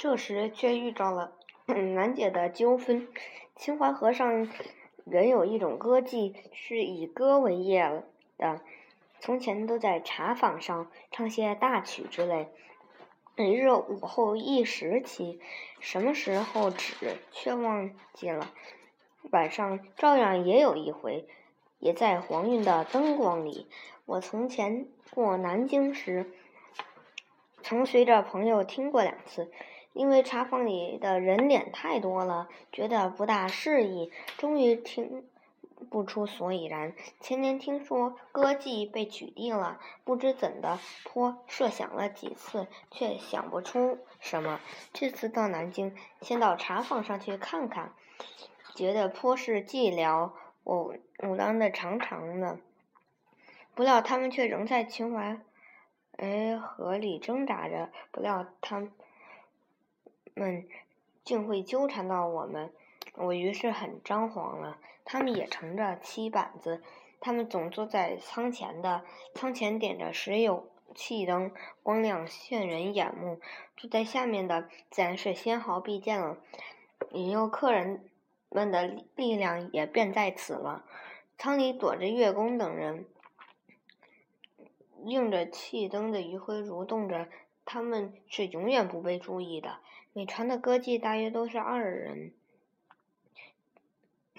这时却遇到了难解的纠纷。秦淮河上原有一种歌妓，是以歌为业的，从前都在茶坊上唱些大曲之类。每日午后一时起，什么时候止却忘记了。晚上照样也有一回，也在黄晕的灯光里。我从前过南京时。曾随着朋友听过两次，因为茶坊里的人脸太多了，觉得不大适宜，终于听不出所以然。前年听说歌妓被取缔了，不知怎的，颇设想了几次，却想不出什么。这次到南京，先到茶坊上去看看，觉得颇是寂寥，我武当的长长的，不料他们却仍在秦淮。哎，河里挣扎着，不料他们竟会纠缠到我们，我于是很张狂了。他们也乘着七板子，他们总坐在舱前的，舱前点着石油气灯，光亮炫人眼目。坐在下面的自然是纤毫毕见了，引诱客人们的力量也便在此了。舱里躲着乐工等人。映着气灯的余晖蠕动着，他们是永远不被注意的。每船的歌妓大约都是二人。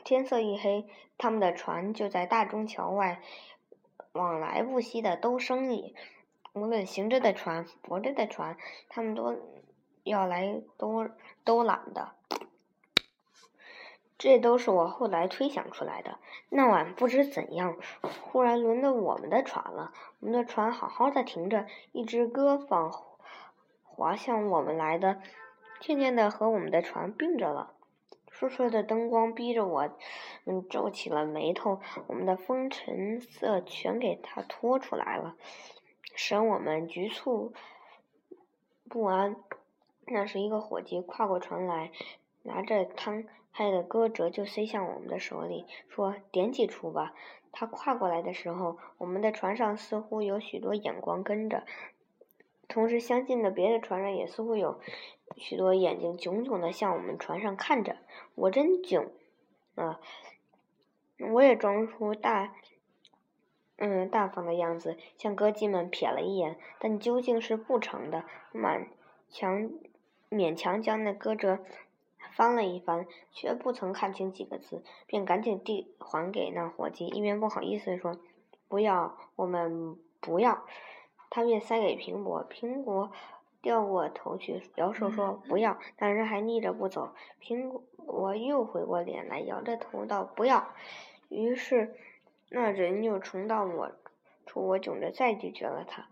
天色一黑，他们的船就在大中桥外往来不息的兜生意。无论行着的船、泊着的船，他们都要来兜兜揽的。这都是我后来推想出来的。那晚不知怎样，忽然轮到我们的船了。我们的船好好的停着，一只歌舫划向我们来的，渐渐的和我们的船并着了。烁烁的灯光逼着我，嗯，皱起了眉头。我们的风尘色全给它拖出来了，使我们局促不安。那时一个伙计跨过船来，拿着汤。他的歌折就塞向我们的手里，说：“点几出吧。”他跨过来的时候，我们的船上似乎有许多眼光跟着，同时相近的别的船上也似乎有许多眼睛炯炯的向我们船上看着。我真囧啊！我也装出大嗯大方的样子，向歌妓们瞥了一眼，但究竟是不成的，满强勉强将那歌折。翻了一翻，却不曾看清几个字，便赶紧递还给那伙计，一边不好意思说：“不要，我们不要。”他便塞给苹果，苹果掉过头去，摇手说：“不要。”那人还逆着不走，苹果又回过脸来，摇着头道：“不要。”于是那人又重到我处，我窘着再拒绝了，他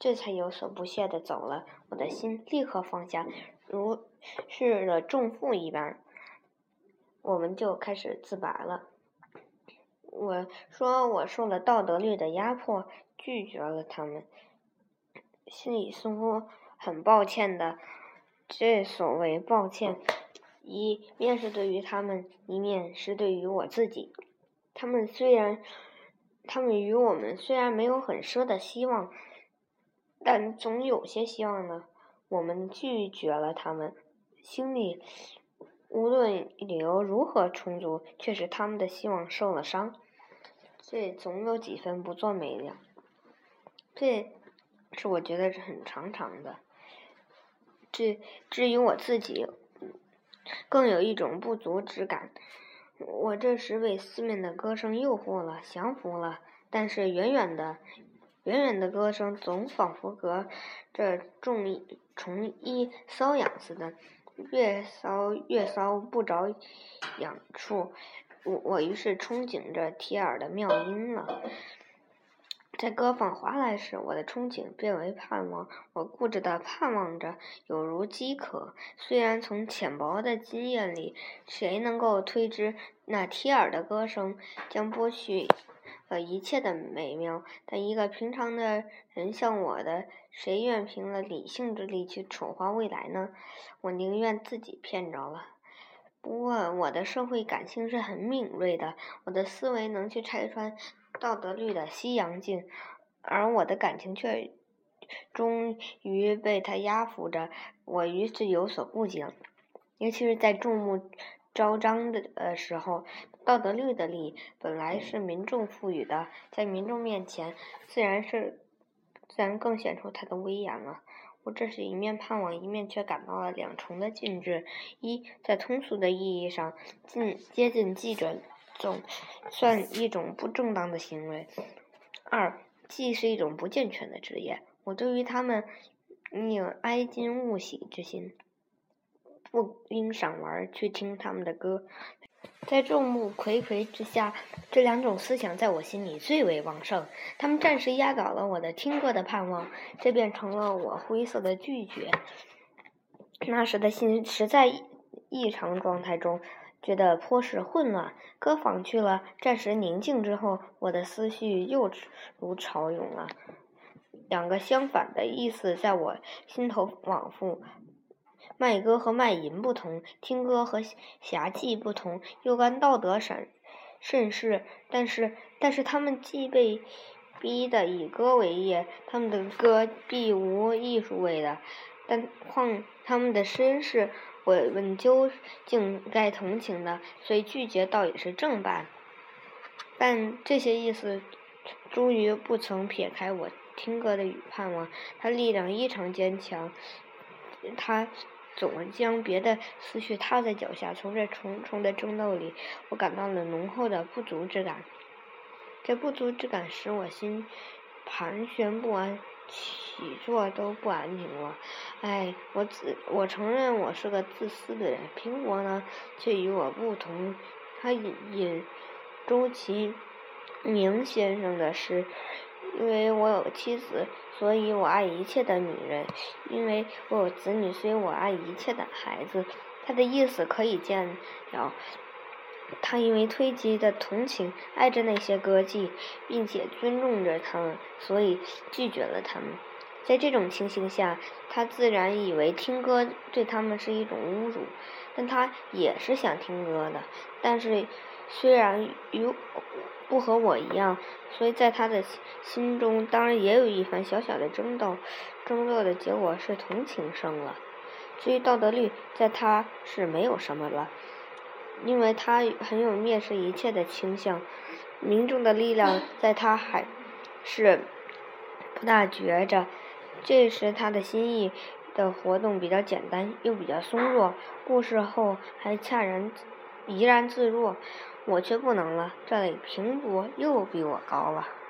这才有所不屑的走了，我的心立刻放下。如释了重负一般，我们就开始自白了。我说我受了道德律的压迫，拒绝了他们，心里似乎很抱歉的。这所谓抱歉，一面是对于他们，一面是对于我自己。他们虽然，他们与我们虽然没有很奢的希望，但总有些希望呢。我们拒绝了他们，心里无论理由如何充足，却使他们的希望受了伤。这总有几分不作美了。这是我觉得是很长长的。至至于我自己，更有一种不足之感。我这时被四面的歌声诱惑了，降服了，但是远远的。远远的歌声总仿佛隔着众虫衣瘙痒似的，越搔越搔不着痒处。我我于是憧憬着提尔的妙音了。在歌坊划来时，我的憧憬变为盼望。我固执的盼望着，有如饥渴。虽然从浅薄的经验里，谁能够推知那提尔的歌声将剥去？呃，一切的美妙，但一个平常的人像我的，谁愿凭了理性之力去丑化未来呢？我宁愿自己骗着了。不过，我的社会感性是很敏锐的，我的思维能去拆穿道德律的西洋镜，而我的感情却终于被他压服着，我于是有所不惊。尤其是在众目昭彰的呃时候，道德律的力本来是民众赋予的，在民众面前，自然是自然更显出它的威严了。我这是一面盼望，一面却感到了两重的禁制：一，在通俗的意义上，近接近记者总算一种不正当的行为；二，既是一种不健全的职业。我对于他们你有哀今勿喜之心。不应赏玩去听他们的歌，在众目睽睽之下，这两种思想在我心里最为旺盛。他们暂时压倒了我的听歌的盼望，这便成了我灰色的拒绝。那时的心实在异常状态中，觉得颇是混乱。歌坊去了，暂时宁静之后，我的思绪又如潮涌了。两个相反的意思在我心头往复。卖歌和卖淫不同，听歌和侠妓不同，又干道德审甚事。但是，但是他们既被逼得以歌为业，他们的歌必无艺术味的。但况他们的身世，我们究竟该同情的，所以拒绝倒也是正办。但这些意思，终于不曾撇开我听歌的与盼望。他力量异常坚强，他。总将别的思绪踏在脚下，从这重重的争斗里，我感到了浓厚的不足之感。这不足之感使我心盘旋不安，起坐都不安宁了。哎，我自我承认我是个自私的人，苹果呢却与我不同。他引引周其明先生的诗。因为我有妻子，所以我爱一切的女人；因为我有子女，所以我爱一切的孩子。他的意思可以见了。他因为推及的同情，爱着那些歌妓，并且尊重着他们，所以拒绝了他们。在这种情形下，他自然以为听歌对他们是一种侮辱。但他也是想听歌的，但是虽然与。不和我一样，所以在他的心中当然也有一番小小的争斗，争斗的结果是同情胜了。至于道德律，在他是没有什么了，因为他很有蔑视一切的倾向。民众的力量在他还是不大觉着，这时他的心意的活动比较简单，又比较松弱，故事后还恰然怡然自若。我却不能了，这里苹果又比我高了。